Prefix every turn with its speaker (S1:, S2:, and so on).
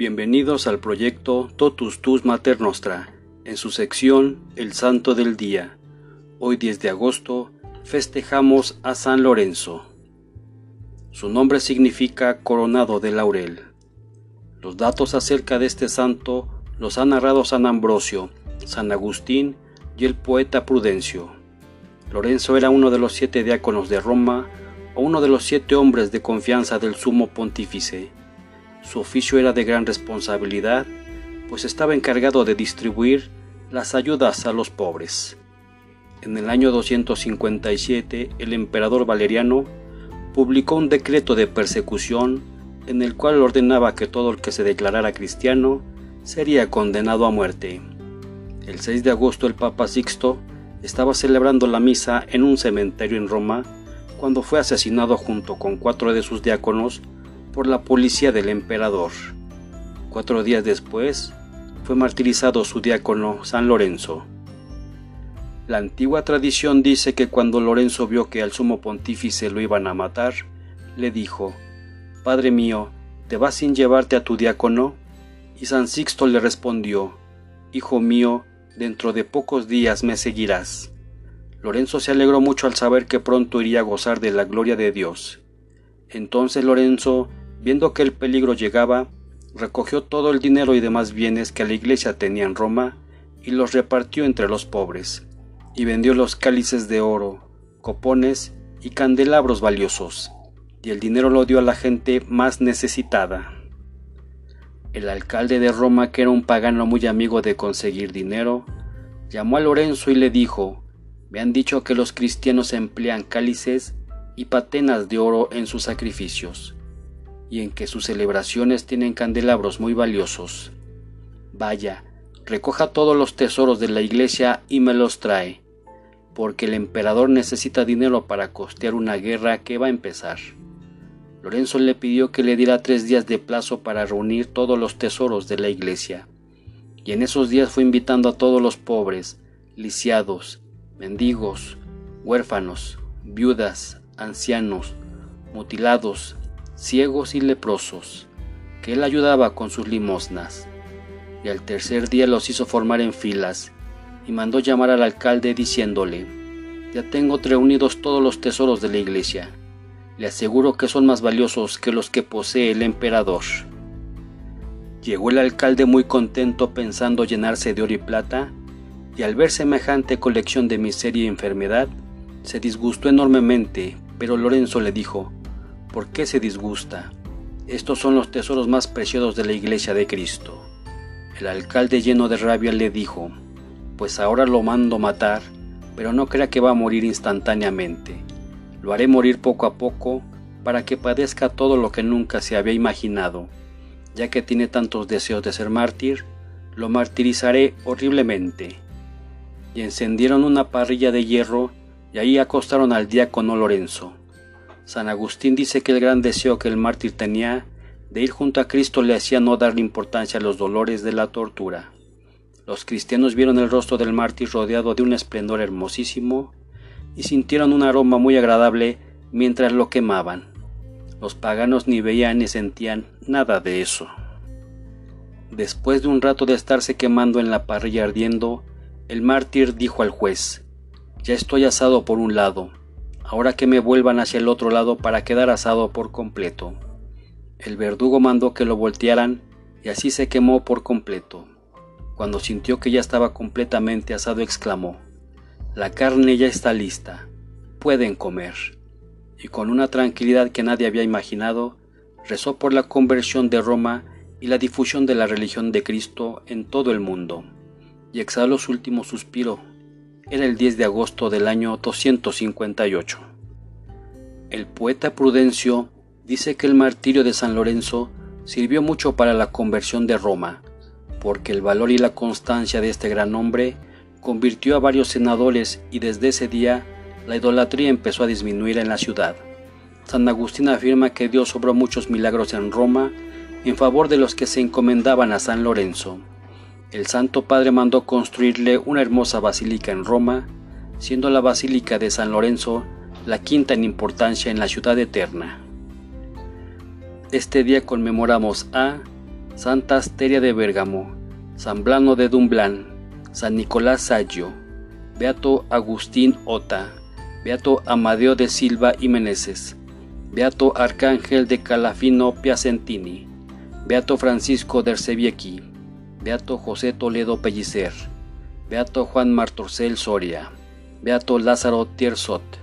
S1: Bienvenidos al proyecto Totus Tus Mater Nostra, en su sección El Santo del Día. Hoy 10 de agosto festejamos a San Lorenzo. Su nombre significa coronado de laurel. Los datos acerca de este santo los ha narrado San Ambrosio, San Agustín y el poeta Prudencio. Lorenzo era uno de los siete diáconos de Roma o uno de los siete hombres de confianza del sumo pontífice su oficio era de gran responsabilidad, pues estaba encargado de distribuir las ayudas a los pobres. En el año 257, el emperador Valeriano publicó un decreto de persecución en el cual ordenaba que todo el que se declarara cristiano sería condenado a muerte. El 6 de agosto el Papa Sixto estaba celebrando la misa en un cementerio en Roma cuando fue asesinado junto con cuatro de sus diáconos por la policía del emperador. Cuatro días después, fue martirizado su diácono San Lorenzo. La antigua tradición dice que cuando Lorenzo vio que al sumo pontífice lo iban a matar, le dijo, Padre mío, ¿te vas sin llevarte a tu diácono? Y San Sixto le respondió, Hijo mío, dentro de pocos días me seguirás. Lorenzo se alegró mucho al saber que pronto iría a gozar de la gloria de Dios. Entonces Lorenzo Viendo que el peligro llegaba, recogió todo el dinero y demás bienes que la iglesia tenía en Roma y los repartió entre los pobres, y vendió los cálices de oro, copones y candelabros valiosos, y el dinero lo dio a la gente más necesitada. El alcalde de Roma, que era un pagano muy amigo de conseguir dinero, llamó a Lorenzo y le dijo, me han dicho que los cristianos emplean cálices y patenas de oro en sus sacrificios y en que sus celebraciones tienen candelabros muy valiosos. Vaya, recoja todos los tesoros de la iglesia y me los trae, porque el emperador necesita dinero para costear una guerra que va a empezar. Lorenzo le pidió que le diera tres días de plazo para reunir todos los tesoros de la iglesia, y en esos días fue invitando a todos los pobres, lisiados, mendigos, huérfanos, viudas, ancianos, mutilados, ciegos y leprosos, que él ayudaba con sus limosnas. Y al tercer día los hizo formar en filas, y mandó llamar al alcalde diciéndole, Ya tengo reunidos todos los tesoros de la iglesia, le aseguro que son más valiosos que los que posee el emperador. Llegó el alcalde muy contento pensando llenarse de oro y plata, y al ver semejante colección de miseria y enfermedad, se disgustó enormemente, pero Lorenzo le dijo, ¿Por qué se disgusta? Estos son los tesoros más preciosos de la iglesia de Cristo. El alcalde lleno de rabia le dijo, pues ahora lo mando matar, pero no crea que va a morir instantáneamente. Lo haré morir poco a poco para que padezca todo lo que nunca se había imaginado. Ya que tiene tantos deseos de ser mártir, lo martirizaré horriblemente. Y encendieron una parrilla de hierro y ahí acostaron al diácono Lorenzo. San Agustín dice que el gran deseo que el mártir tenía de ir junto a Cristo le hacía no darle importancia a los dolores de la tortura. Los cristianos vieron el rostro del mártir rodeado de un esplendor hermosísimo y sintieron un aroma muy agradable mientras lo quemaban. Los paganos ni veían ni sentían nada de eso. Después de un rato de estarse quemando en la parrilla ardiendo, el mártir dijo al juez, Ya estoy asado por un lado, ahora que me vuelvan hacia el otro lado para quedar asado por completo. El verdugo mandó que lo voltearan y así se quemó por completo. Cuando sintió que ya estaba completamente asado, exclamó, La carne ya está lista, pueden comer. Y con una tranquilidad que nadie había imaginado, rezó por la conversión de Roma y la difusión de la religión de Cristo en todo el mundo, y exhaló su último suspiro era el 10 de agosto del año 258. El poeta Prudencio dice que el martirio de San Lorenzo sirvió mucho para la conversión de Roma, porque el valor y la constancia de este gran hombre convirtió a varios senadores y desde ese día la idolatría empezó a disminuir en la ciudad. San Agustín afirma que Dios obró muchos milagros en Roma en favor de los que se encomendaban a San Lorenzo el Santo Padre mandó construirle una hermosa basílica en Roma, siendo la Basílica de San Lorenzo la quinta en importancia en la ciudad eterna. Este día conmemoramos a Santa Asteria de Bérgamo, San Blano de Dumblán, San Nicolás Saggio, Beato Agustín Ota, Beato Amadeo de Silva y Meneses, Beato Arcángel de Calafino Piacentini, Beato Francisco de Erceviequi, Beato José Toledo Pellicer, Beato Juan Martorcel Soria, Beato Lázaro Tiersot,